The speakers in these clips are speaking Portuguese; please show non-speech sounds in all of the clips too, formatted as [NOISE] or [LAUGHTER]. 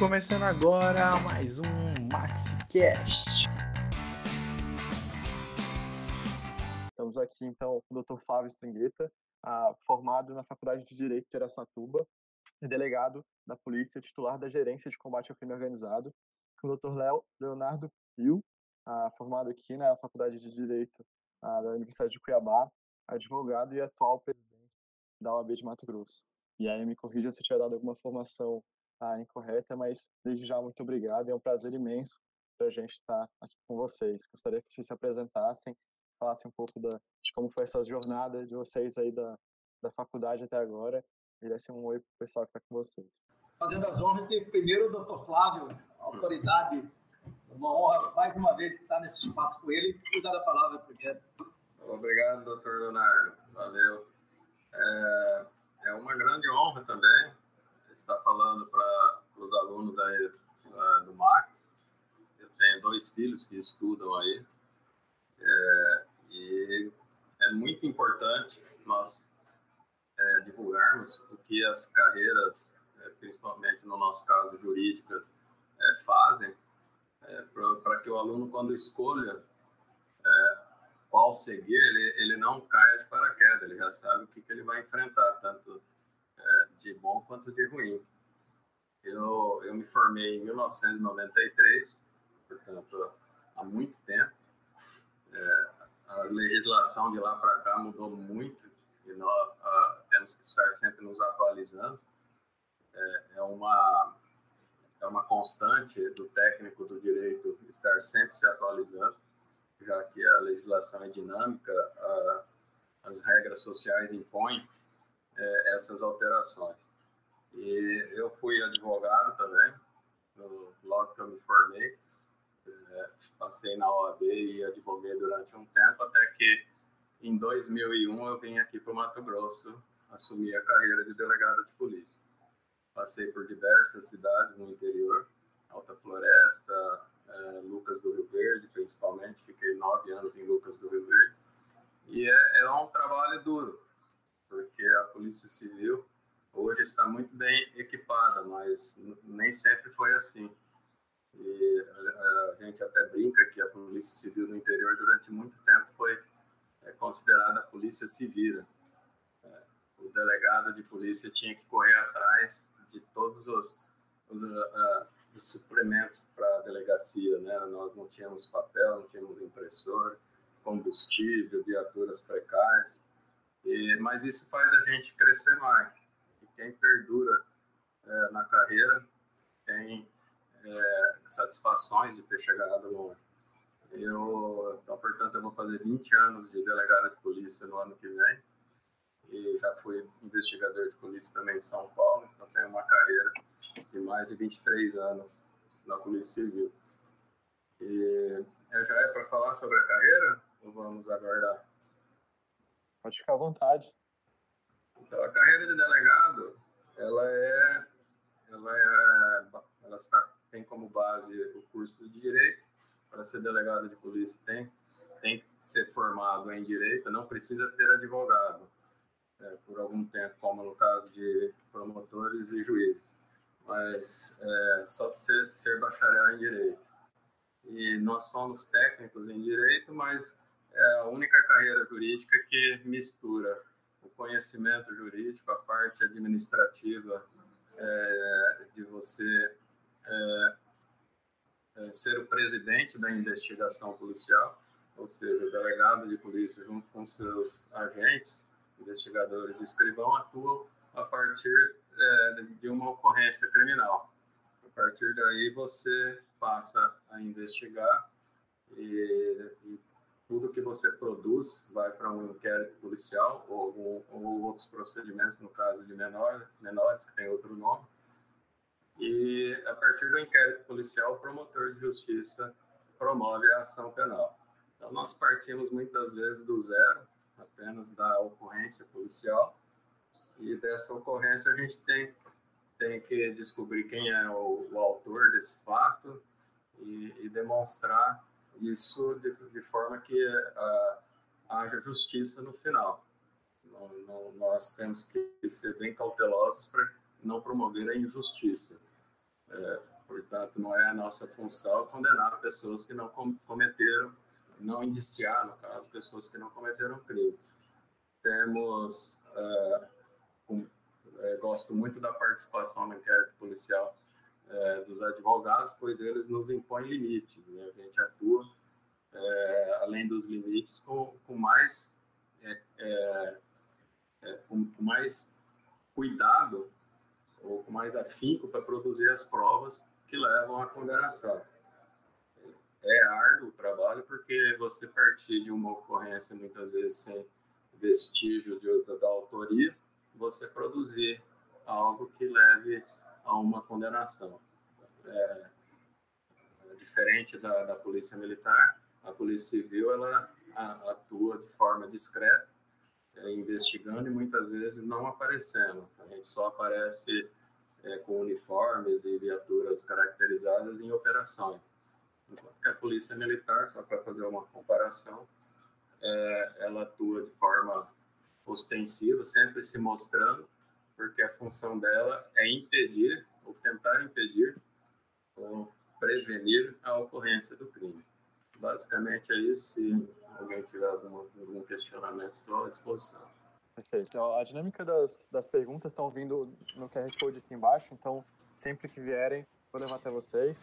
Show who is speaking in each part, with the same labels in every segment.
Speaker 1: Começando agora mais um MaxiCast.
Speaker 2: Estamos aqui então com o Dr. Flávio Stringueta, ah, formado na Faculdade de Direito de Aracatuba e delegado da Polícia titular da Gerência de Combate ao Crime Organizado, com o Dr. Léo Leonardo Pio, ah, formado aqui na Faculdade de Direito ah, da Universidade de Cuiabá, advogado e atual presidente da OAB de Mato Grosso. E aí me corrija se eu tiver dado alguma formação ah, incorreta, mas desde já muito obrigado, é um prazer imenso para a gente estar aqui com vocês. Gostaria que vocês se apresentassem, falassem um pouco da, de como foi essa jornada de vocês aí da, da faculdade até agora e desse um oi para o pessoal que está com vocês.
Speaker 3: Fazendo as honras, tem primeiro o doutor Flávio, autoridade, uma honra mais uma vez estar nesse espaço com ele e dar a palavra primeiro.
Speaker 4: Obrigado, doutor Leonardo, valeu. É, é uma grande honra também estar falando para os alunos aí uh, do Max. Eu tenho dois filhos que estudam aí. É, e é muito importante nós é, divulgarmos o que as carreiras, é, principalmente no nosso caso jurídicas, é, fazem é, para que o aluno, quando escolha qual seguir, ele, ele não caia de paraquedas, ele já sabe o que, que ele vai enfrentar, tanto de bom quanto de ruim. Eu, eu me formei em 1993, portanto, há muito tempo. É, a legislação de lá para cá mudou muito e nós ah, temos que estar sempre nos atualizando. É, é, uma, é uma constante do técnico do direito estar sempre se atualizando, já que a legislação é dinâmica, a, as regras sociais impõem é, essas alterações. E eu fui advogado também, logo que eu me formei. É, passei na OAB e advoguei durante um tempo, até que em 2001 eu vim aqui para o Mato Grosso assumir a carreira de delegado de polícia. Passei por diversas cidades no interior, Alta Floresta, é, Lucas do Rio Verde, principalmente. Fiquei nove anos em Lucas do Rio Verde. E é, é um trabalho duro, porque a Polícia Civil hoje está muito bem equipada, mas nem sempre foi assim. E a, gente até brinca que a Polícia Civil no interior durante muito tempo foi é, considerada a Polícia Civil. É, o delegado de polícia tinha que correr atrás de todos os, os, uh, os suplementos para a delegacia, né? Nós não tínhamos papel, não tínhamos impressor, combustível, viaturas precárias. E, mas isso faz a gente crescer mais. E quem perdura é, na carreira tem é, satisfações de ter chegado longe. Eu, então, portanto, eu vou fazer 20 anos de delegado de polícia no ano que vem. E já fui investigador de polícia também em São Paulo, então tenho uma carreira de mais de 23 anos na Polícia Civil. E já é para falar sobre a carreira ou vamos aguardar?
Speaker 2: Pode ficar à vontade.
Speaker 4: Então, a carreira de delegado, ela é, ela é, ela está, tem como base o curso de direito. Para ser delegado de polícia tem, tem que ser formado em direito, não precisa ter advogado é, por algum tempo, como no caso de promotores e juízes, mas é, só ser, ser bacharel em direito. E nós somos técnicos em direito, mas é a única carreira jurídica que mistura o conhecimento jurídico, a parte administrativa é, de você é, é, ser o presidente da investigação policial, ou seja, o delegado de polícia junto com seus agentes, investigadores e escrivão atuam a partir é, de uma ocorrência criminal. A partir daí você passa a investigar e, e tudo que você produz vai para um inquérito policial ou, ou, outros procedimentos, no caso de menor, menores, que tem outro nome. E a partir do inquérito policial, o promotor de justiça promove a ação penal. Então, nós partimos muitas vezes do zero, apenas da ocorrência policial, e dessa ocorrência a gente tem, tem que descobrir quem é o, o autor desse fato e, e demonstrar isso de, de forma que uh, haja justiça no final. Não, não, nós temos que ser bem cautelosos para não promover a injustiça. É, portanto, não é a nossa função condenar pessoas que não cometeram, não indiciar, no caso, pessoas que não cometeram crime. Temos, é, um, é, gosto muito da participação no inquérito policial é, dos advogados, pois eles nos impõem limites. Né? A gente atua, é, além dos limites, com, com mais, é, com, com, mais cuidado ou com mais afinco para produzir as provas que levam à condenação. É árduo o trabalho porque você partir de uma ocorrência muitas vezes sem vestígio de, da autoria, você produzir algo que leve a uma condenação. É, é, diferente da, da polícia militar, a polícia civil ela atua de forma discreta, é, investigando e muitas vezes não aparecendo. A gente só aparece é, com uniformes e viaturas caracterizadas em operações. Enquanto que a polícia militar, só para fazer uma comparação, é, ela atua de forma ostensiva, sempre se mostrando, porque a função dela é impedir ou tentar impedir ou prevenir a ocorrência do crime. Basicamente é isso. Se alguém tiver algum, questionamento, estou à disposição.
Speaker 2: Perfeito. Então, a dinâmica das, das perguntas estão vindo no QR Code aqui embaixo, então sempre que vierem, vou levar até vocês.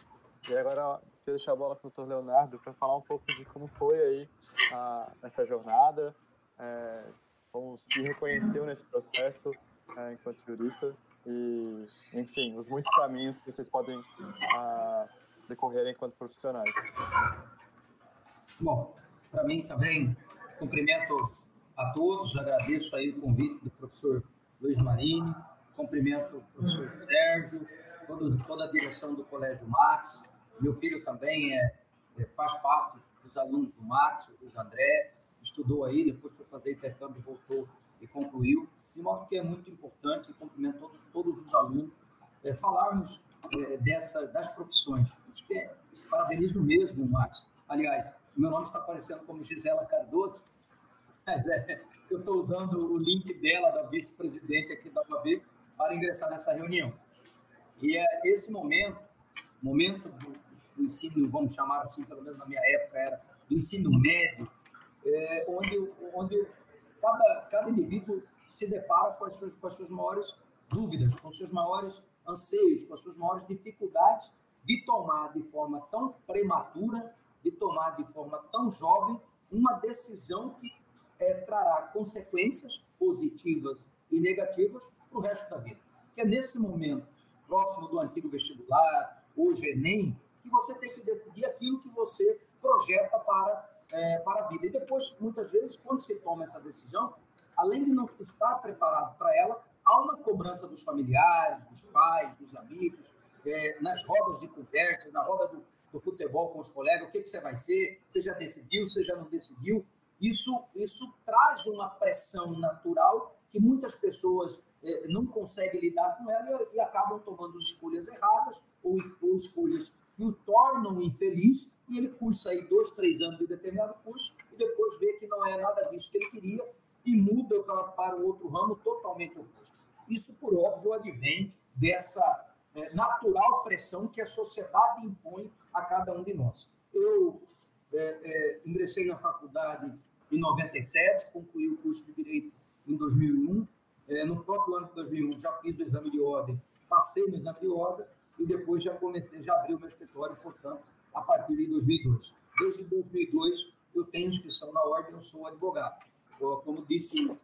Speaker 2: E agora, queria deixar a bola para o doutor Leonardo para falar um pouco de como foi aí a, essa jornada, é, como se reconheceu nesse processo é, enquanto jurista e, enfim, os muitos caminhos que vocês podem ah, decorrer enquanto profissionais.
Speaker 3: Bom, para mim também, cumprimento a todos, agradeço aí o convite do professor Luiz Marini, cumprimento o professor Sérgio, toda a direção do Colégio Max, meu filho também é, é, faz parte dos alunos do Max, o Luiz André, estudou aí, depois foi fazer intercâmbio, voltou e concluiu de modo que é muito importante, cumprimento todos, todos os alunos, é, falarmos é, dessas, das profissões. Acho que é, parabenizo mesmo, Max. Aliás, meu nome está aparecendo como Gisela Cardoso, [LAUGHS] mas é, eu estou usando o link dela, da vice-presidente aqui da UAB, para ingressar nessa reunião. E é esse momento, momento do, do ensino, vamos chamar assim, pelo menos na minha época era do ensino médio, é, onde, onde cada, cada indivíduo se depara com as suas, com as suas maiores dúvidas, com seus maiores anseios, com as suas maiores dificuldades de tomar de forma tão prematura, de tomar de forma tão jovem, uma decisão que é, trará consequências positivas e negativas para o resto da vida. Que é nesse momento, próximo do antigo vestibular, hoje Enem, que você tem que decidir aquilo que você projeta para, é, para a vida. E depois, muitas vezes, quando se toma essa decisão, além de não se estar preparado para ela, há uma cobrança dos familiares, dos pais, dos amigos, é, nas rodas de conversa, na roda do, do, futebol com os colegas, o que, que você vai ser, você já decidiu, você já não decidiu. Isso, isso traz uma pressão natural que muitas pessoas é, não conseguem lidar com ela e, e acabam tomando escolhas erradas ou, ou escolhas que o tornam infeliz e ele cursa aí dois, três anos de determinado curso e depois vê que não é nada disso que ele queria e muda para, para o outro ramo totalmente oposto. Isso, por óbvio, advém dessa é, natural pressão que a sociedade impõe a cada um de nós. Eu é, é, ingressei na faculdade em 97, concluí o curso de Direito em 2001. É, no próprio ano de 2001 já fiz o exame de ordem, passei no exame de ordem e depois já comecei, já abri o meu escritório, portanto, a partir de 2002. Desde 2002 eu tenho inscrição na ordem, eu sou advogado como disse o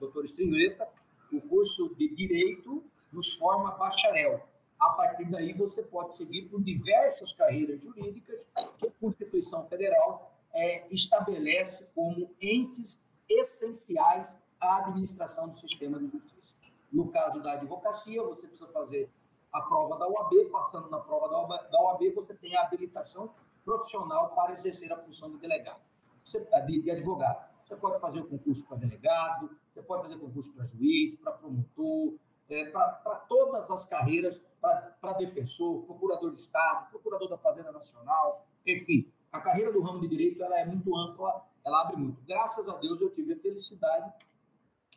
Speaker 3: doutor Stringleta, o curso de Direito nos forma bacharel. A partir daí, você pode seguir por diversas carreiras jurídicas que a Constituição Federal é, estabelece como entes essenciais à administração do sistema de justiça. No caso da advocacia, você precisa fazer a prova da OAB, passando na prova da OAB você tem a habilitação profissional para exercer a função de delegado, de, de advogado. Você pode fazer o concurso para delegado, você pode fazer concurso para juiz, para promotor, é, para todas as carreiras, para defensor, procurador de Estado, procurador da Fazenda Nacional, enfim. A carreira do ramo de direito ela é muito ampla, ela abre muito. Graças a Deus eu tive a felicidade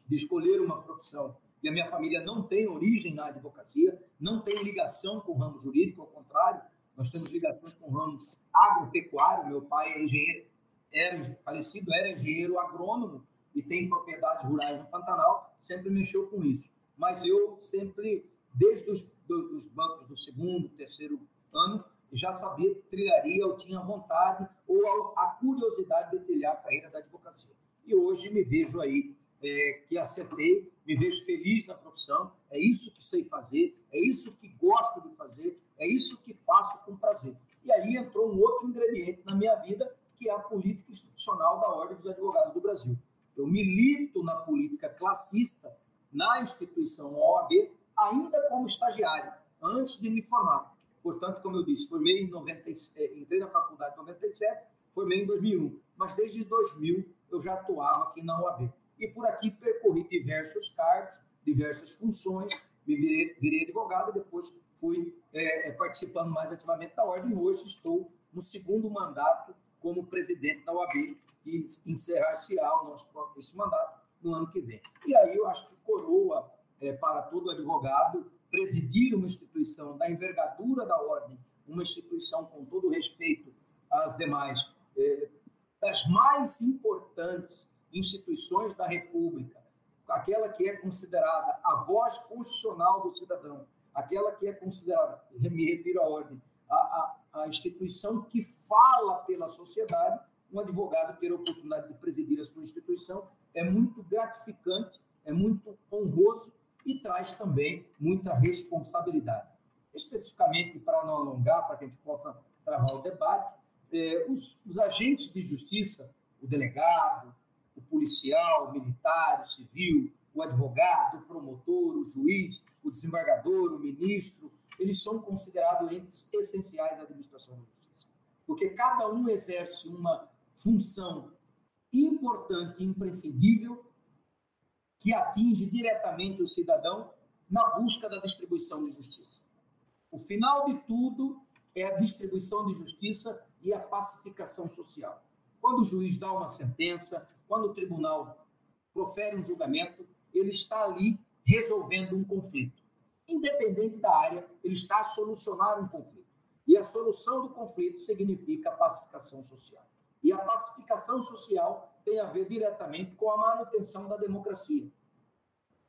Speaker 3: de escolher uma profissão e a minha família não tem origem na advocacia, não tem ligação com o ramo jurídico, ao contrário, nós temos ligações com o ramo agropecuário. Meu pai é engenheiro, era falecido, era engenheiro agrônomo e tem propriedades rurais no Pantanal, sempre mexeu com isso. Mas eu sempre, desde os dos bancos do segundo, terceiro ano, já sabia que trilharia, ou tinha vontade ou a curiosidade de trilhar a carreira da advocacia. E hoje me vejo aí é, que acertei, me vejo feliz na profissão, é isso que sei fazer, é isso que gosto de fazer, é isso que faço com prazer. E aí entrou um outro ingrediente na minha vida, que é a política institucional da Ordem dos Advogados do Brasil. Eu milito na política classista, na instituição OAB, ainda como estagiário, antes de me formar. Portanto, como eu disse, formei em 90, é, entrei na faculdade em 97, formei em 2001, mas desde 2000 eu já atuava aqui na OAB. E por aqui percorri diversos cargos, diversas funções, me virei, virei advogado depois fui é, é participando mais ativamente da ordem. Hoje estou no segundo mandato como presidente da OAB, que encerrar-se-á o nosso esse mandato no ano que vem. E aí eu acho que coroa é, para todo advogado presidir uma instituição da envergadura da ordem, uma instituição com todo respeito às demais, é, das mais importantes instituições da República, aquela que é considerada a voz constitucional do cidadão, aquela que é considerada, me refiro à ordem, a, a, a instituição que fala pela sociedade, um advogado ter a oportunidade de presidir a sua instituição é muito gratificante, é muito honroso e traz também muita responsabilidade. Especificamente, para não alongar, para que a gente possa travar o debate, eh, os, os, agentes de justiça, o delegado, o policial, o militar, o civil, o advogado, o promotor, o juiz, o desembargador, o ministro, eles são considerados entes essenciais da administração da justiça. Porque cada um exerce uma função importante imprescindível que atinge diretamente o cidadão na busca da distribuição de justiça. O final de tudo é a distribuição de justiça e a pacificação social. Quando o juiz dá uma sentença, quando o tribunal profere um julgamento, ele está ali resolvendo um conflito. Independente da área, ele está a solucionar um conflito. E a solução do conflito significa pacificação social. E a pacificação social tem a ver diretamente com a manutenção da democracia.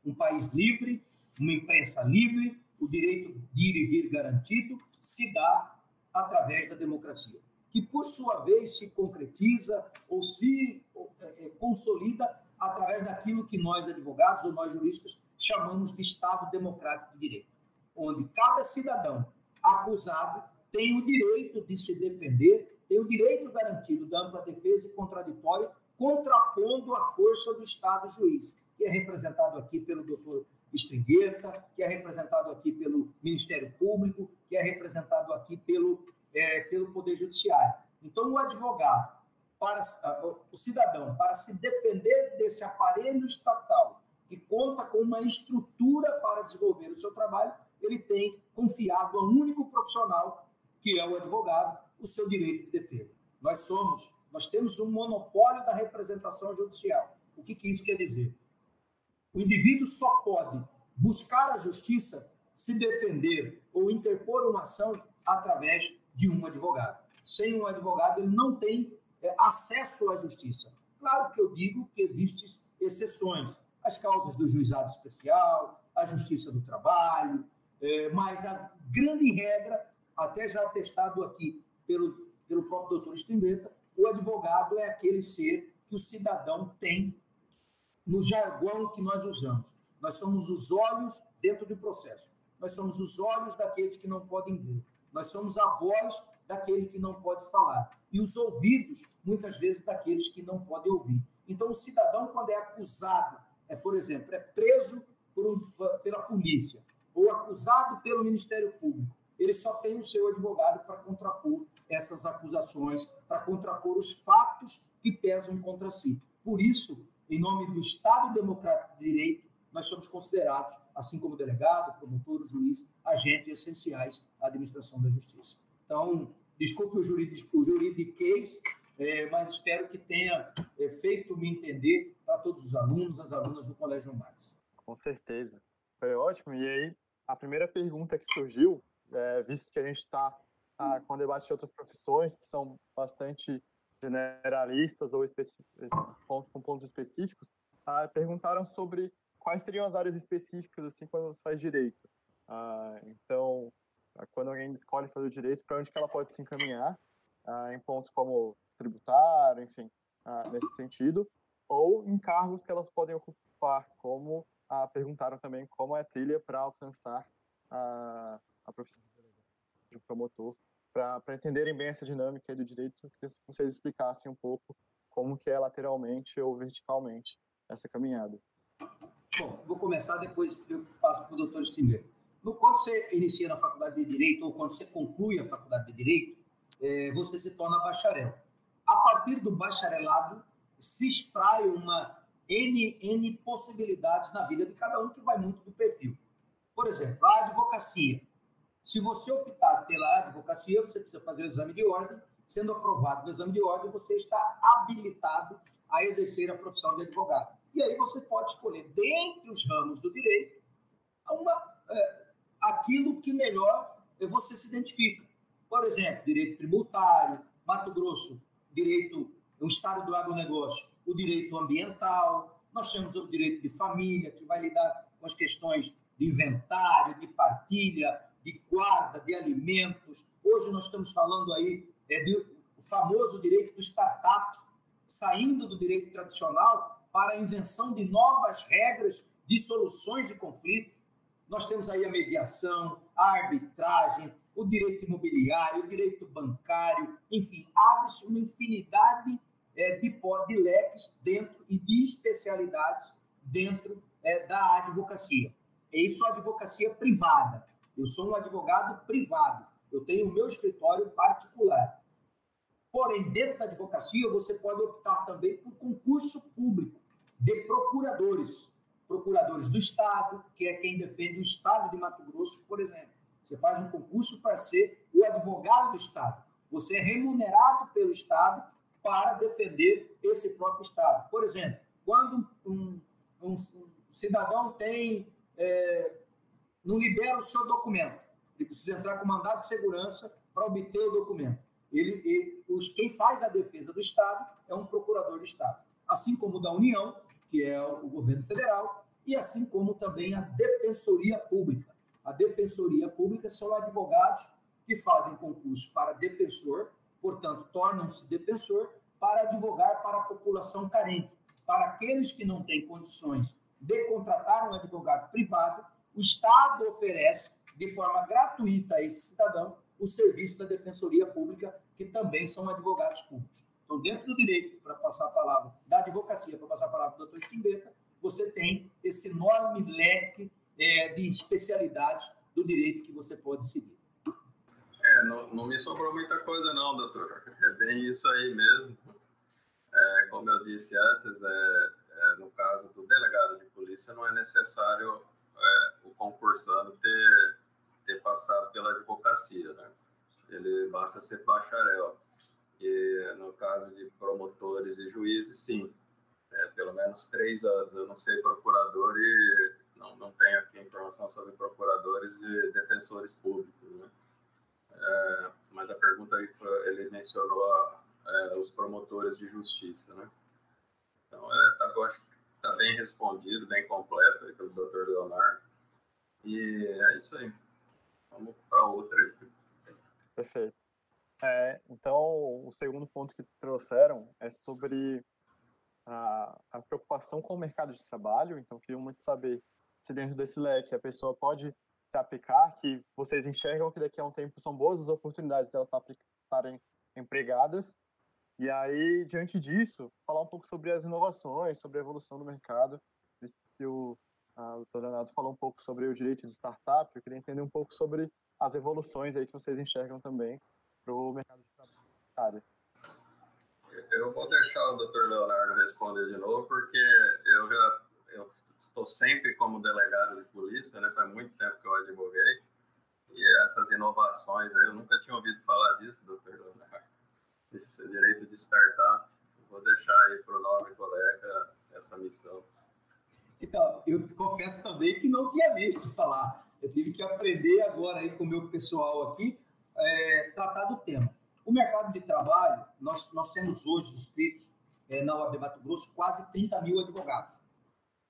Speaker 3: Um país livre, uma imprensa livre, o direito de ir e vir garantido, se dá através da democracia, que por sua vez se concretiza ou se é, é, consolida através daquilo que nós advogados ou nós juristas chamamos de Estado Democrático de Direito, onde cada cidadão acusado tem o direito de se defender, tem o direito garantido da ampla defesa e contraditório contrapondo a força do Estado juiz, que é representado aqui pelo doutor Stringueta, que é representado aqui pelo Ministério Público, que é representado aqui pelo, é, pelo Poder Judiciário. Então, o advogado, para o cidadão, para se defender deste aparelho estatal que conta com uma estrutura para desenvolver o seu trabalho, ele tem confiado a um único profissional, que é o advogado, o seu direito de defesa. Nós somos nós temos um monopólio da representação judicial. O que, que isso quer dizer? O indivíduo só pode buscar a justiça, se defender ou interpor uma ação através de um advogado. Sem um advogado, ele não tem é, acesso à justiça. Claro que eu digo que existem exceções, as causas do juizado especial, a justiça do trabalho, é, mas a grande regra, até já atestado aqui pelo, pelo próprio doutor Strimbeta, o advogado é aquele ser que o cidadão tem no jargão que nós usamos. Nós somos os olhos dentro do processo. Nós somos os olhos daqueles que não podem ver. Nós somos a voz daquele que não pode falar. E os ouvidos, muitas vezes, daqueles que não podem ouvir. Então, o cidadão, quando é acusado, é, por exemplo, é preso por pela polícia ou acusado pelo Ministério Público, ele só tem o seu advogado para contrapor essas acusações, para contrapor os fatos que pesam contra si. Por isso, em nome do Estado Democrático de Direito, nós somos considerados, assim como delegado, promotor, juiz, agentes essenciais à administração da justiça. Então, desculpe o juridiquês, é, mas espero que tenha é, feito me entender para todos os alunos, as alunas do Colégio Marx.
Speaker 2: Com certeza. Foi ótimo. E aí, a primeira pergunta que surgiu, é, visto que a gente está ah, com debate de outras profissões que são bastante generalistas ou com pontos específicos, ah, perguntaram sobre quais seriam as áreas específicas assim quando você faz direito. Ah, então, ah, quando alguém escolhe fazer o direito, para onde que ela pode se encaminhar, ah, em pontos como tributário, enfim, ah, nesse sentido, ou em cargos que elas podem ocupar, como ah, perguntaram também como é a trilha para alcançar a, a profissão de promotor, para entenderem bem essa dinâmica do direito, que vocês explicassem um pouco como que é lateralmente ou verticalmente essa caminhada.
Speaker 3: Bom, vou começar, depois eu passo para o doutor Stinger. No, quando você inicia na faculdade de Direito ou quando você conclui a faculdade de Direito, é, você se torna bacharel. A partir do bacharelado, se espraia uma N, N possibilidades na vida de cada um, que vai muito do perfil. Por exemplo, a advocacia. Se você optar pela advocacia, você precisa fazer o exame de ordem. Sendo aprovado no exame de ordem, você está habilitado a exercer a profissão de advogado. E aí você pode escolher, dentre os ramos do direito, uma, é, aquilo que melhor você se identifica. Por exemplo, direito tributário, Mato Grosso, direito, o Estado do agronegócio, o direito ambiental, nós temos o direito de família, que vai lidar com as questões de inventário, de partilha, de guarda de alimentos. Hoje nós estamos falando aí é, do famoso direito do startup, saindo do direito tradicional para a invenção de novas regras de soluções de conflitos. Nós temos aí a mediação, a arbitragem, o direito imobiliário, o direito bancário, enfim, abre-se uma infinidade é, de, de leques dentro e de especialidades dentro é, da advocacia. É isso a advocacia privada. Eu sou um advogado privado. Eu tenho o meu escritório particular. Porém, dentro da advocacia, você pode optar também por concurso público de procuradores. Procuradores do Estado, que é quem defende o Estado de Mato Grosso, por exemplo. Você faz um concurso para ser o advogado do Estado. Você é remunerado pelo Estado para defender esse próprio Estado. Por exemplo, quando um, um, um cidadão tem é, não libera o seu documento, ele precisa entrar com mandado de segurança para obter o documento. Ele, ele os, quem faz a defesa do Estado é um procurador de Estado, assim como da União, que é o governo federal, e assim como também a Defensoria Pública. A Defensoria Pública são advogados que fazem concurso para defensor, portanto, tornam-se defensor para advogar para a população carente, para aqueles que não têm condições de contratar um advogado privado, o Estado oferece de forma gratuita a esse cidadão o serviço da Defensoria Pública, que também são advogados públicos. Então, dentro do direito, para passar a palavra da advocacia, para passar a palavra para o doutor Timbeta, você tem esse enorme leque é, de especialidades do direito que você pode seguir.
Speaker 4: É, não, não, me sobrou muita coisa não, doutor. É bem isso aí mesmo. É, como eu disse antes, é, é, no caso do delegado de polícia, não é necessário é, o concursando ter, ter passado pela advocacia, né? Ele basta ser bacharel. E no caso de promotores e juízes, sim, pelo menos três anos. Eu não sei procurador e não, não tenho aqui informação sobre procuradores e defensores públicos. Né? É, mas a pergunta aí foi, ele mencionou é, os promotores de justiça. Né? Então, é, tá, eu acho que está bem respondido, bem completo aí pelo Dr. Leonardo. E é isso aí. Vamos para outra.
Speaker 2: Perfeito. É, então, o segundo ponto que trouxeram é sobre a, a, preocupação com o mercado de trabalho. Então, queria muito saber se dentro desse leque a pessoa pode se aplicar, que vocês enxergam que daqui a um tempo são boas as oportunidades dela estarem empregadas. E aí, diante disso, falar um pouco sobre as inovações, sobre a evolução do mercado. O, o Leonardo falou um pouco sobre o direito de startup, eu queria entender um pouco sobre as evoluções aí que vocês enxergam também para o mercado de trabalho.
Speaker 4: Eu vou deixar o Dr. Leonardo responder de novo, porque eu já eu estou sempre como delegado de polícia, né? Faz muito tempo que eu advoguei. E essas inovações aí, eu nunca tinha ouvido falar disso, Dr. Leonardo. Esse direito de startup. Vou deixar aí para o nobre colega essa missão.
Speaker 3: Então, eu confesso também que não tinha visto falar. Eu tive que aprender agora aí com o meu pessoal aqui, é, tratar do tema. O mercado de trabalho, nós, nós temos hoje inscritos é, na OAB Mato Grosso quase 30 mil advogados.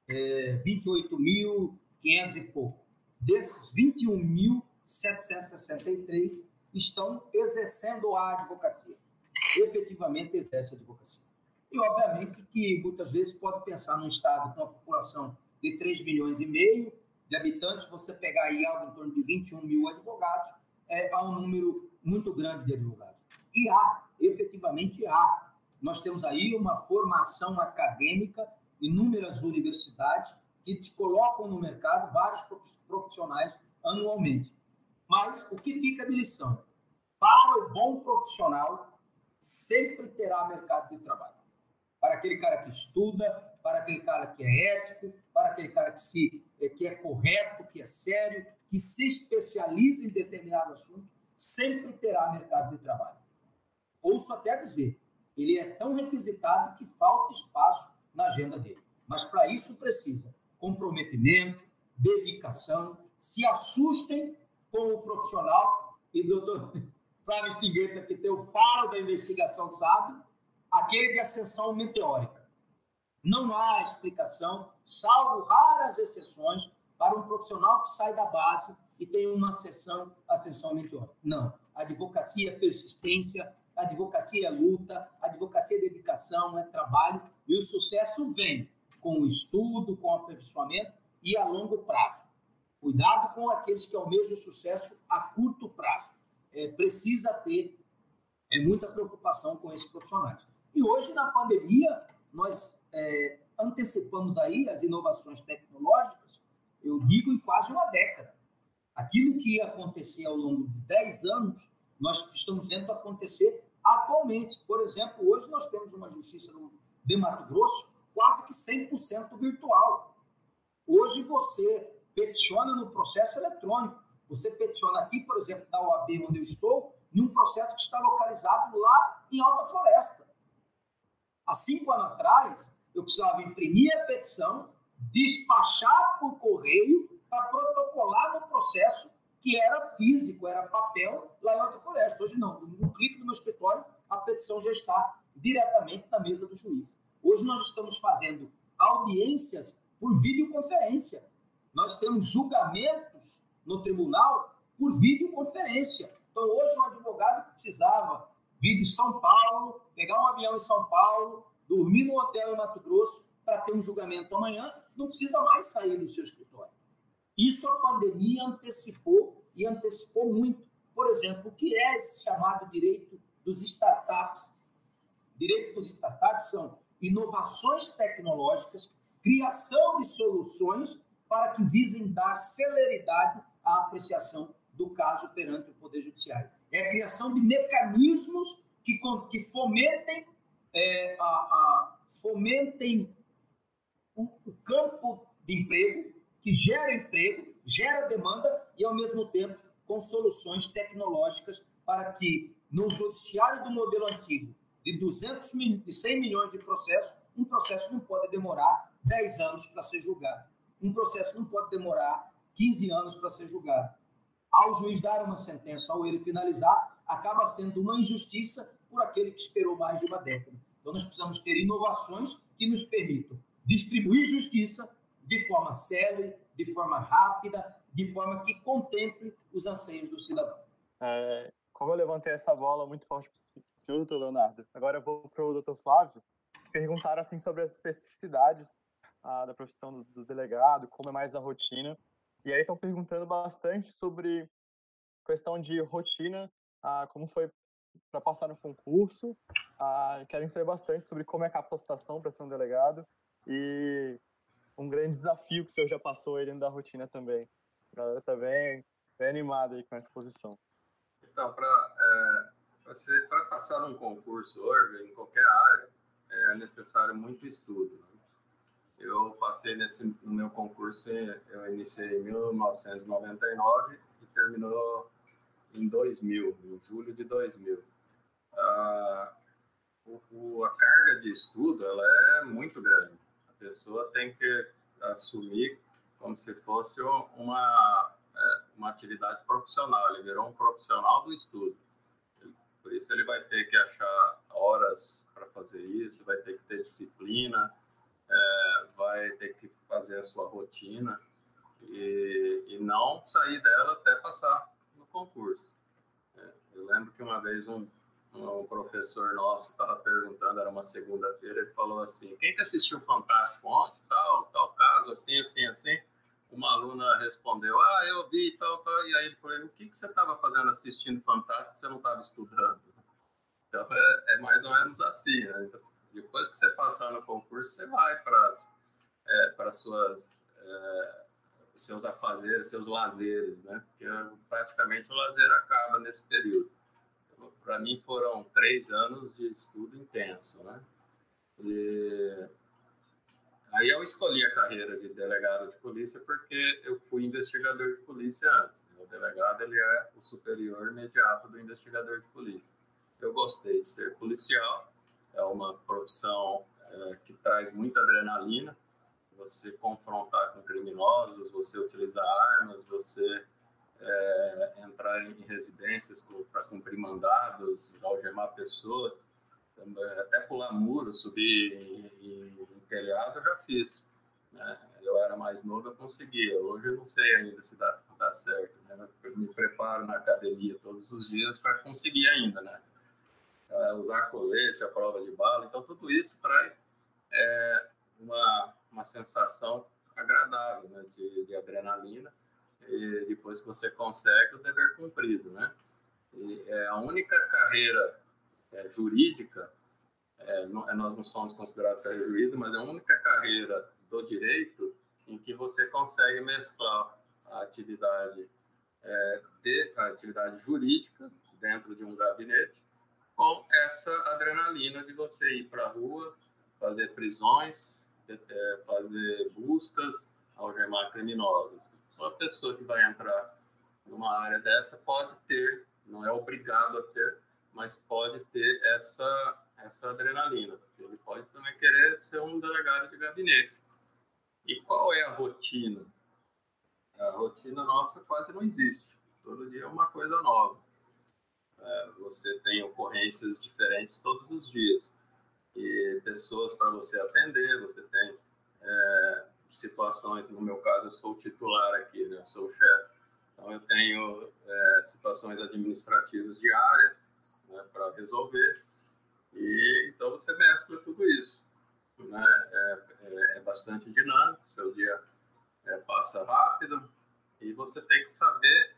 Speaker 3: É, 28.500 e pouco. Desses 21.763 estão exercendo a advocacia. Efetivamente exercem a advocacia. E, obviamente, que muitas vezes pode pensar num estado com uma população de 3 milhões e meio de habitantes, você pegar aí algo em torno de 21 mil advogados, é, há um número muito grande de advogados. E há, efetivamente há. Nós temos aí uma formação acadêmica, inúmeras universidades que colocam no mercado vários profissionais anualmente. Mas o que fica de lição? Para o bom profissional, sempre terá mercado de trabalho para aquele cara que estuda, para aquele cara que é ético, para aquele cara que, se, eh, que é correto, que é sério, que se especializa em determinado assunto, sempre terá mercado de trabalho. Ouço até dizer, ele é tão requisitado que falta espaço na agenda dele. Mas para isso precisa comprometimento, dedicação, se assustem com o profissional, e doutor [LAUGHS] Flávio Stingueta, que tem o faro da investigação, sabe, aquele de ascensão meteórica. Não há explicação, salvo raras exceções, para um profissional que sai da base e tem uma ascensão, ascensão meteórica. Não. Advocacia é persistência, advocacia é luta, advocacia é dedicação, é trabalho, e o sucesso vem com o estudo, com o aperfeiçoamento e a longo prazo. Cuidado com aqueles que almejam sucesso a curto prazo. É, precisa ter é, muita preocupação com esses profissionais. E hoje, na pandemia, nós é, antecipamos aí as inovações tecnológicas, eu digo, em quase uma década. Aquilo que ia acontecer ao longo de 10 anos, nós estamos vendo acontecer atualmente. Por exemplo, hoje nós temos uma justiça de Mato Grosso quase que 100% virtual. Hoje você peticiona no processo eletrônico. Você peticiona aqui, por exemplo, da OAB, onde eu estou, em um processo que está localizado lá em Alta Floresta. Há cinco anos atrás, eu precisava imprimir a petição, despachar por correio para protocolar no processo que era físico, era papel lá em Alta Floresta. Hoje não, no clique do meu escritório, a petição já está diretamente na mesa do juiz. Hoje nós estamos fazendo audiências por videoconferência. Nós temos julgamentos no tribunal por videoconferência. Então, hoje, um advogado que precisava vir de São Paulo, pegar um avião em São Paulo, dormir no hotel em Mato Grosso para ter um julgamento amanhã, não precisa mais sair do seu escritório. Isso a pandemia antecipou e antecipou muito. Por exemplo, o que é esse chamado direito dos startups? Direito dos startups são inovações tecnológicas, criação de soluções para que visem dar celeridade à apreciação do caso perante o Poder Judiciário é a criação de mecanismos que, que fomentem, é, a, a, fomentem o, o campo de emprego, que gera emprego, gera demanda e, ao mesmo tempo, com soluções tecnológicas para que, no judiciário do modelo antigo, de 200 mil, de 100 milhões de processos, um processo não pode demorar 10 anos para ser julgado. Um processo não pode demorar 15 anos para ser julgado ao juiz dar uma sentença, ao ele finalizar, acaba sendo uma injustiça por aquele que esperou mais de uma década. Então, nós precisamos ter inovações que nos permitam distribuir justiça de forma célere, de forma rápida, de forma que contemple os anseios do cidadão.
Speaker 2: É, como eu levantei essa bola muito forte para o senhor, doutor Leonardo, agora eu vou para o doutor Flávio perguntar assim, sobre as especificidades ah, da profissão do, do delegado, como é mais a rotina. E aí estão perguntando bastante sobre questão de rotina, ah, como foi para passar no concurso, ah, querem saber bastante sobre como é a capacitação para ser um delegado. E um grande desafio que o senhor já passou aí dentro da rotina também. A galera está bem, bem animada aí com essa posição.
Speaker 4: Então, para é, passar num concurso hoje, em qualquer área, é necessário muito estudo. Né? Eu passei nesse, no meu concurso, eu iniciei em 1999 e terminou em 2000, em julho de 2000. Ah, o, a carga de estudo ela é muito grande. Pessoa tem que assumir como se fosse uma, é, uma atividade profissional, ele virou um profissional do estudo. Por isso ele vai ter que achar horas para fazer isso, vai ter que ter disciplina, é, vai ter que fazer a sua rotina e, e não sair dela até passar no concurso. É, eu lembro que uma vez um, um professor nosso estava perguntando, era uma segunda-feira, ele falou assim, quem que assistiu Fantástico ontem, tal, tal caso, assim, assim, assim? Uma aluna respondeu, ah, eu vi, tal, tal, e aí ele falou, o que, que você estava fazendo assistindo Fantástico, você não estava estudando? Então, é, é, mais ou menos assim, né? Então, depois que você passar no concurso, você vai para é, para suas é, seus afazeres, seus lazeres, né? Porque praticamente o lazer acaba nesse período. Para mim foram três anos de estudo intenso, né? E aí eu escolhi a carreira de delegado de polícia porque eu fui investigador de polícia antes. O delegado ele é o superior imediato do investigador de polícia. Eu gostei de ser policial, é uma profissão é, que traz muita adrenalina, você confrontar com criminosos, você utilizar armas, você é, entrar em residências para cumprir mandados, algemar pessoas, até pular muro, subir em, em, em telhado, eu já fiz. Né? Eu era mais novo, eu conseguia. Hoje eu não sei ainda se dá, dá certo. Né? Eu me preparo na academia todos os dias para conseguir ainda, né? É, usar colete, a prova de bala. Então, tudo isso traz é, uma uma sensação agradável, né, de, de, adrenalina, e depois que você consegue, o dever cumprido, né? E é a única carreira é, jurídica, é, não, é, nós não somos considerados carreira jurídica, mas é a única carreira do direito em que você consegue mesclar a atividade, é, de, a atividade jurídica dentro de um gabinete com essa adrenalina de você ir para a rua, fazer prisões, é, fazer buscas, algemar criminosos. Uma pessoa que vai entrar numa área dessa pode ter, não é obrigado a ter, mas pode ter essa, essa adrenalina. Ele pode também querer ser um delegado de gabinete. E qual é a rotina? A rotina nossa quase não existe. Todo dia é uma coisa nova. É, você tem ocorrências diferentes todos os dias e pessoas para você atender, você tem é, situações, no meu caso eu sou o titular aqui, né? eu sou o chefe, então eu tenho é, situações administrativas diárias né, para resolver, e então você mescla tudo isso. Né? É, é, é bastante dinâmico, seu dia é, passa rápido, e você tem que saber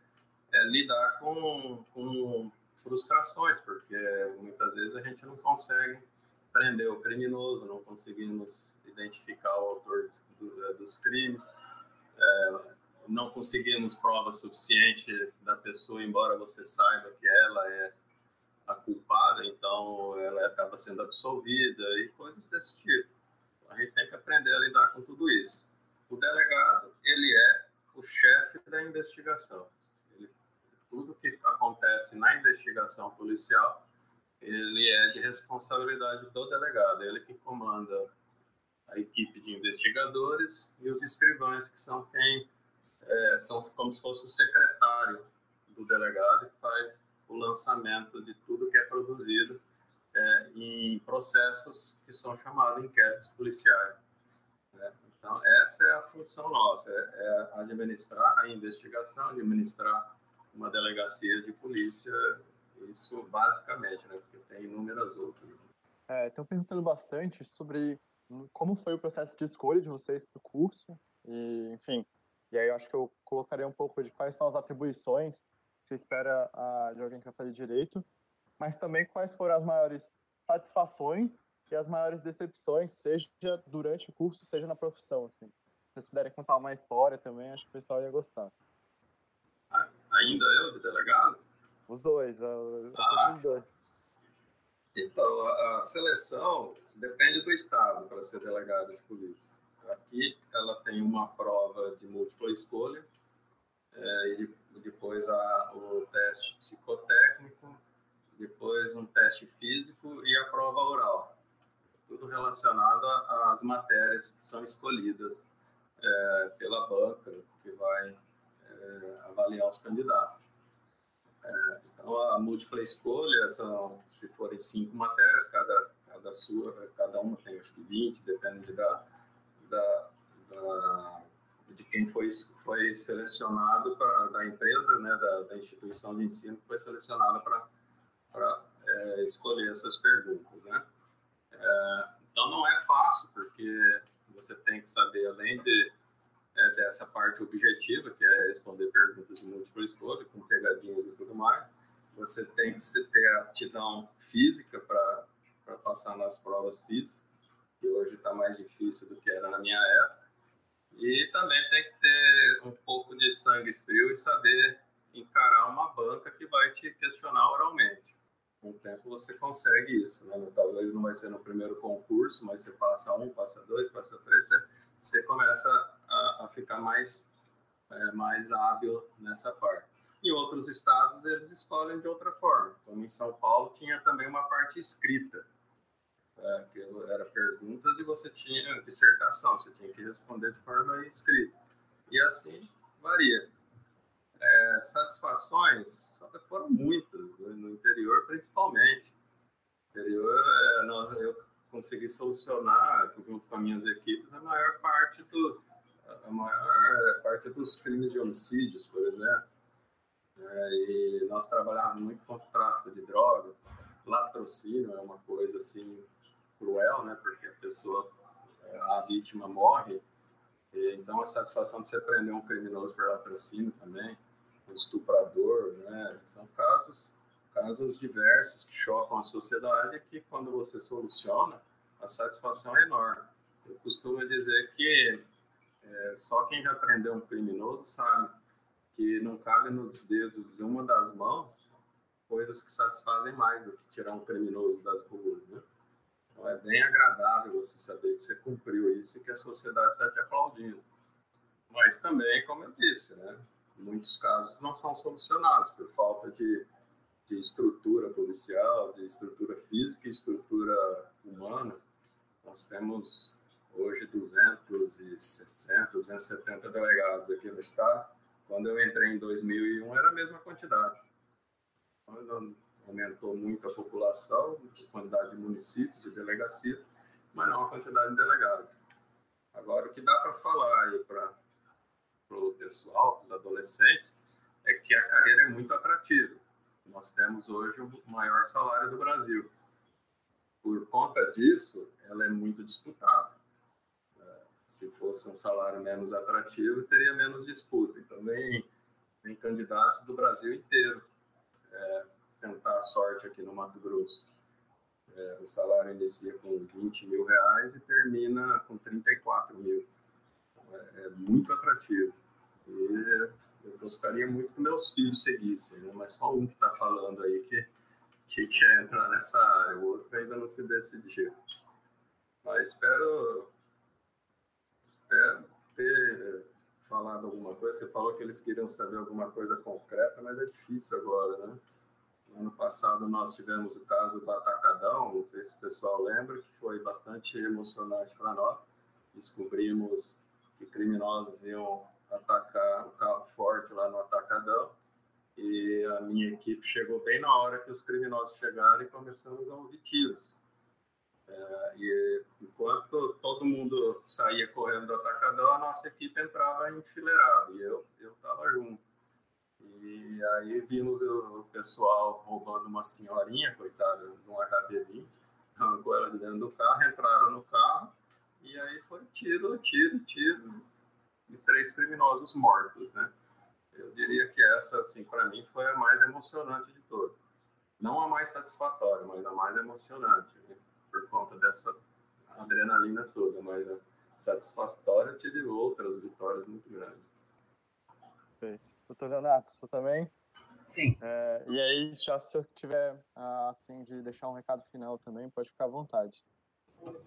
Speaker 4: é, lidar com, com frustrações, porque muitas vezes a gente não consegue prender o criminoso, não conseguimos identificar o autor é, dos crimes, é, não conseguimos prova suficiente da pessoa, embora você saiba que ela é a culpada, então ela acaba sendo absolvida e coisas desse tipo. A gente tem que aprender a lidar com tudo isso. O delegado, ele é o chefe da investigação. Ele, tudo que acontece na investigação policial, ele é de responsabilidade do delegado, ele que comanda a equipe de investigadores e os escrivães, que são quem é, são como se fosse o secretário do delegado que faz o lançamento de tudo que é produzido é, em processos que são chamados inquéritos policiais. Né? Então, essa é a função nossa, é, é administrar a investigação, administrar uma delegacia de polícia isso basicamente, né? Porque tem inúmeras outras.
Speaker 2: É, estão perguntando bastante sobre como foi o processo de escolha de vocês para o curso e, enfim, e aí eu acho que eu colocaria um pouco de quais são as atribuições que você espera a, de alguém que vai fazer direito, mas também quais foram as maiores satisfações e as maiores decepções, seja durante o curso, seja na profissão, assim. Se vocês puderem contar uma história também, acho que o pessoal ia gostar.
Speaker 4: Ainda eu, de delegado?
Speaker 2: Os dois, ah, os dois.
Speaker 4: Então, a, seleção depende do estado para ser delegado de polícia. Aqui ela tem uma prova de múltipla escolha, é, e depois a, o teste psicotécnico, depois um teste físico e a prova oral. Tudo relacionado às matérias que são escolhidas é, pela banca que vai é, avaliar os candidatos. É, a múltipla escolha são, se forem cinco matérias, cada, cada, sua, cada uma tem acho que 20, depende da, da, da de quem foi, foi selecionado pra, da empresa, né, da, da instituição de ensino que foi selecionada para é, escolher essas perguntas. Né? É, então, não é fácil, porque você tem que saber, além de, é, dessa parte objetiva, que é responder perguntas de múltipla escolha, com pegadinhas e tudo mais, você tem que ter aptidão física para passar nas provas físicas, que hoje está mais difícil do que era na minha época. E também tem que ter um pouco de sangue frio e saber encarar uma banca que vai te questionar oralmente. Com o tempo você consegue isso, né? Talvez não vai ser no primeiro concurso, mas você passa um, passa dois, passa três, você, você começa a, a ficar mais, é, mais hábil nessa parte. Em outros estados, eles escolhem de outra forma. Como em São Paulo, tinha também uma parte escrita, é, que era perguntas e você tinha dissertação, você tinha que responder de forma escrita. E assim varia. É, satisfações foram muitas, né, no interior principalmente. No interior, é, nós, eu consegui solucionar, junto com as minhas equipes, a maior parte do a maior parte dos crimes de homicídios, por exemplo. É, e nós trabalhávamos muito contra o tráfico de drogas. Latrocínio é uma coisa assim cruel, né? Porque a pessoa, a vítima morre. E, então a satisfação de você prender um criminoso por latrocínio também, um estuprador, né? São casos casos diversos que chocam a sociedade que quando você soluciona a satisfação é enorme. Eu costumo dizer que é, só quem já prendeu um criminoso sabe que não cabe nos dedos de uma das mãos coisas que satisfazem mais do que tirar um criminoso das ruas, né? Então é bem agradável você saber que você cumpriu isso e que a sociedade está te aplaudindo. Mas também, como eu disse, né? Muitos casos não são solucionados por falta de, de estrutura policial, de estrutura física e estrutura humana. Nós temos hoje 260, 270 delegados aqui no estado quando eu entrei em 2001, era a mesma quantidade. Quando aumentou muito a população, a quantidade de municípios, de delegacia, mas não a quantidade de delegados. Agora, o que dá para falar aí para o pessoal, para os adolescentes, é que a carreira é muito atrativa. Nós temos hoje o maior salário do Brasil. Por conta disso, ela é muito disputada fosse um salário menos atrativo, teria menos disputa. Então, vem, vem candidatos do Brasil inteiro é, tentar a sorte aqui no Mato Grosso. É, o salário inicia com 20 mil reais e termina com 34 mil. É, é muito atrativo. E eu gostaria muito que meus filhos seguissem, né? mas só um que está falando aí que, que quer entrar nessa área, o outro ainda não se decidiu. Mas espero ter falado alguma coisa. Você falou que eles queriam saber alguma coisa concreta, mas é difícil agora, né? No ano passado nós tivemos o caso do Atacadão, não sei se o pessoal lembra, que foi bastante emocionante para nós. Descobrimos que criminosos iam atacar o carro forte lá no Atacadão e a minha equipe chegou bem na hora que os criminosos chegaram e começamos a ouvir tiros. É, e enquanto todo mundo saía correndo do atacadão, a nossa equipe entrava enfileirado e eu estava junto. E aí vimos o pessoal roubando uma senhorinha, coitada, de um HB20, arrancou ela de dentro do carro, entraram no carro e aí foi tiro, tiro, tiro e três criminosos mortos, né? Eu diria que essa, assim, para mim foi a mais emocionante de todas. Não a mais satisfatória, mas a mais emocionante. Né? por conta dessa adrenalina toda, mas a satisfatória tive outras vitórias muito grandes.
Speaker 2: Sim. Doutor Leonardo, você também?
Speaker 3: Sim.
Speaker 2: É, e aí, já se eu tiver a fim de deixar um recado final também, pode ficar à vontade.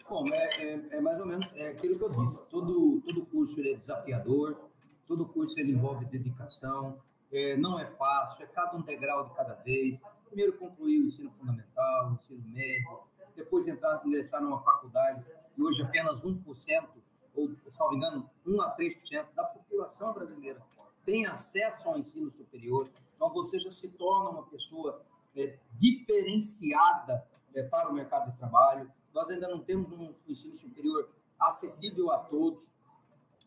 Speaker 3: Bom, é, é, é, mais ou menos é aquilo que eu disse. Todo, todo curso é desafiador, todo curso ele envolve dedicação, é, não é fácil, é cada um degrau de cada vez. Primeiro concluir o ensino fundamental, o ensino médio, depois entrar, ingressar numa faculdade, e hoje apenas 1% ou, salvo engano, 1 a 3% da população brasileira tem acesso ao ensino superior, então você já se torna uma pessoa é, diferenciada é, para o mercado de trabalho. Nós ainda não temos um ensino superior acessível a todos,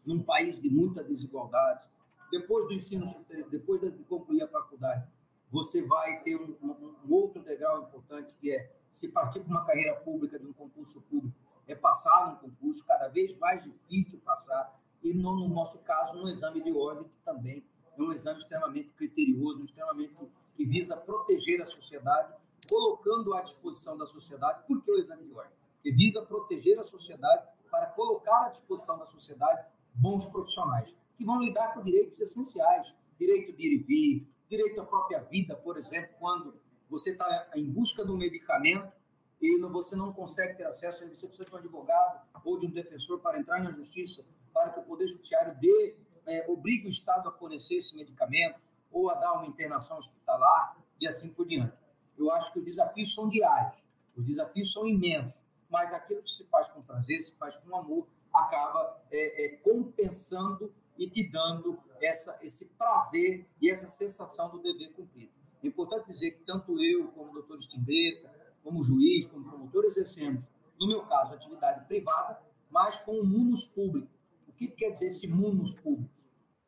Speaker 3: num país de muita desigualdade. Depois do ensino superior, depois de concluir a faculdade, você vai ter um, um, um outro degrau importante que é se partir para uma carreira pública de um concurso público, é passar num concurso cada vez mais difícil passar e no, no nosso caso no exame de ordem que também é um exame extremamente criterioso, extremamente que visa proteger a sociedade, colocando à disposição da sociedade. Por que o exame de ordem? Que visa proteger a sociedade para colocar à disposição da sociedade bons profissionais que vão lidar com direitos essenciais, direito de ir e vir, direito à própria vida, por exemplo, quando você está em busca de um medicamento e você não consegue ter acesso, você precisa de um advogado ou de um defensor para entrar na justiça, para que o Poder Judiciário dê, é, obrigue o Estado a fornecer esse medicamento ou a dar uma internação hospitalar e assim por diante. Eu acho que os desafios são diários, os desafios são imensos, mas aquilo que se faz com prazer, se faz com amor, acaba é, é, compensando e te dando essa, esse prazer e essa sensação do dever cumprido. É importante dizer que tanto eu, como o doutor Stimbreta, como juiz, como promotor, exercemos, no meu caso, atividade privada, mas com o munus público. O que quer dizer esse munus público?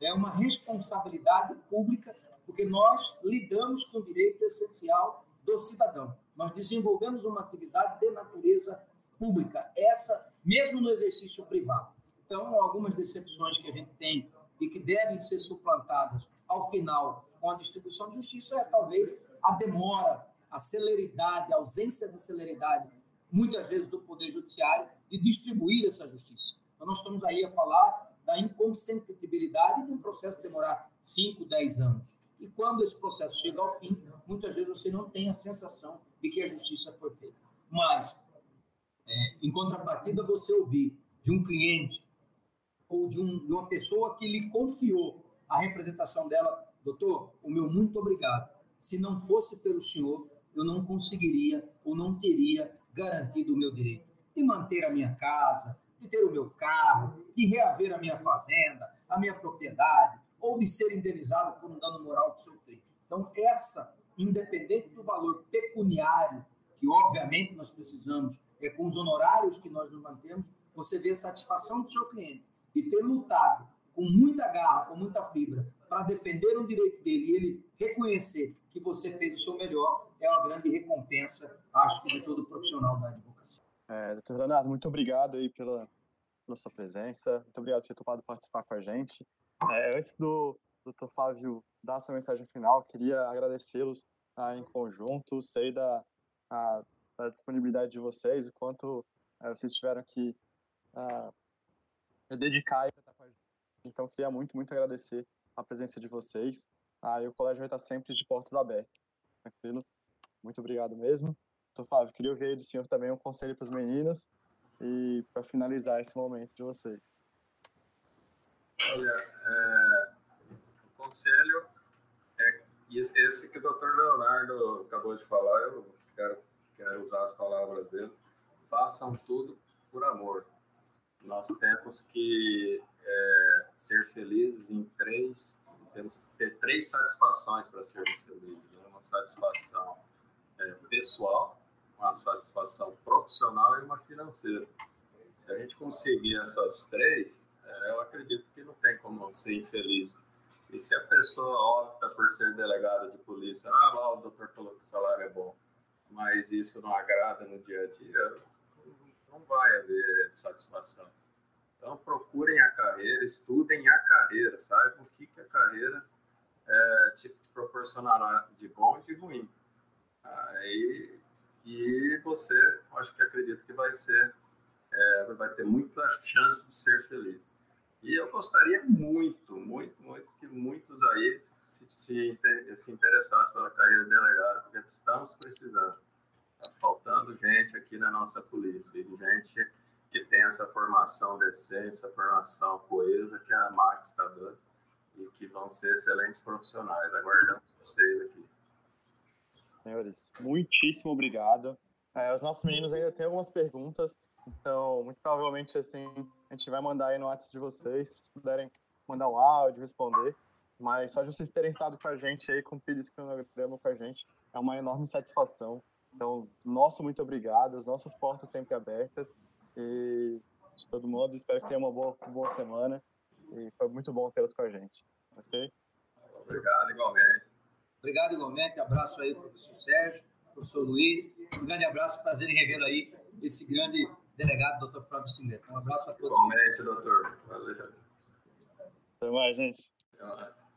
Speaker 3: É uma responsabilidade pública, porque nós lidamos com o direito essencial do cidadão. Nós desenvolvemos uma atividade de natureza pública, essa mesmo no exercício privado. Então, algumas decepções que a gente tem e que devem ser suplantadas ao final com a distribuição de justiça é talvez a demora, a celeridade, a ausência de celeridade, muitas vezes do Poder Judiciário, de distribuir essa justiça. Então, nós estamos aí a falar da inconsentibilidade de um processo demorar 5, 10 anos. E quando esse processo chega ao fim, muitas vezes você não tem a sensação de que a justiça foi feita. Mas, é, em contrapartida, você ouvir de um cliente ou de, um, de uma pessoa que lhe confiou a representação dela doutor, o meu muito obrigado. Se não fosse pelo senhor, eu não conseguiria ou não teria garantido o meu direito de manter a minha casa, de ter o meu carro, de reaver a minha fazenda, a minha propriedade, ou de ser indenizado por um dano moral que sofri. Então, essa, independente do valor pecuniário, que obviamente nós precisamos, é com os honorários que nós nos mantemos, você vê a satisfação do seu cliente e ter lutado com muita garra, com muita fibra, para defender um direito dele e ele reconhecer que você fez o seu melhor, é uma grande recompensa, acho de todo profissional da advocacia.
Speaker 2: É, doutor Leonardo, muito obrigado aí pela, pela sua presença, muito obrigado por ter topado participar com a gente. É, antes do doutor Flávio dar sua mensagem final, queria agradecê-los ah, em conjunto, sei da, a, da disponibilidade de vocês, o quanto é, vocês tiveram que ah, dedicar e estar com a gente. Então, queria muito, muito agradecer a presença de vocês. Ah, e o colégio vai estar sempre de portas abertas. Tranquilo? Muito obrigado mesmo. Doutor Flávio, queria ouvir aí do senhor também um conselho para os meninos e para finalizar esse momento de vocês.
Speaker 4: Olha, é, o conselho é esse que o doutor Leonardo acabou de falar, eu quero, quero usar as palavras dele. Façam tudo por amor. Nós temos que é, ser felizes em três, temos que ter três satisfações para sermos felizes. Né? Uma satisfação é, pessoal, uma satisfação profissional e uma financeira. Se a gente conseguir essas três, é, eu acredito que não tem como ser infeliz. E se a pessoa opta por ser delegado de polícia, ah, lá o doutor falou que o salário é bom, mas isso não agrada no dia a dia, não vai haver satisfação. Então, procurem a carreira, estudem a carreira, saibam o que, que a carreira é, te proporcionará de bom e de ruim. Aí, e você, acho que acredito que vai ser, é, vai ter muita chance de ser feliz. E eu gostaria muito, muito, muito que muitos aí se, se, se interessassem pela carreira de delegado, porque estamos precisando. Está faltando gente aqui na nossa polícia, gente que tem essa formação decente, essa formação coesa que a Max está dando e que vão ser excelentes profissionais. Aguardamos vocês aqui.
Speaker 2: Senhores, muitíssimo obrigado. É, os nossos meninos ainda têm algumas perguntas, Então, muito provavelmente, assim, a gente vai mandar aí no WhatsApp de vocês, se puderem mandar o áudio, responder. Mas só de vocês terem estado com a gente aí, cumprido esse cronograma com a gente, é uma enorme satisfação. Então, nosso muito obrigado, as nossas portas sempre abertas. E de todo modo, espero que tenha uma boa, boa semana. E foi muito bom tê-los com a gente. Ok?
Speaker 4: Obrigado, igualmente.
Speaker 3: Obrigado, igualmente. Abraço aí, professor Sérgio, professor Luiz. Um grande abraço, prazer em revê-lo aí, esse grande delegado, doutor Flávio Singleta. Um abraço a todos.
Speaker 4: Igualmente, doutor. Valeu.
Speaker 2: Até mais, gente.
Speaker 4: Até mais.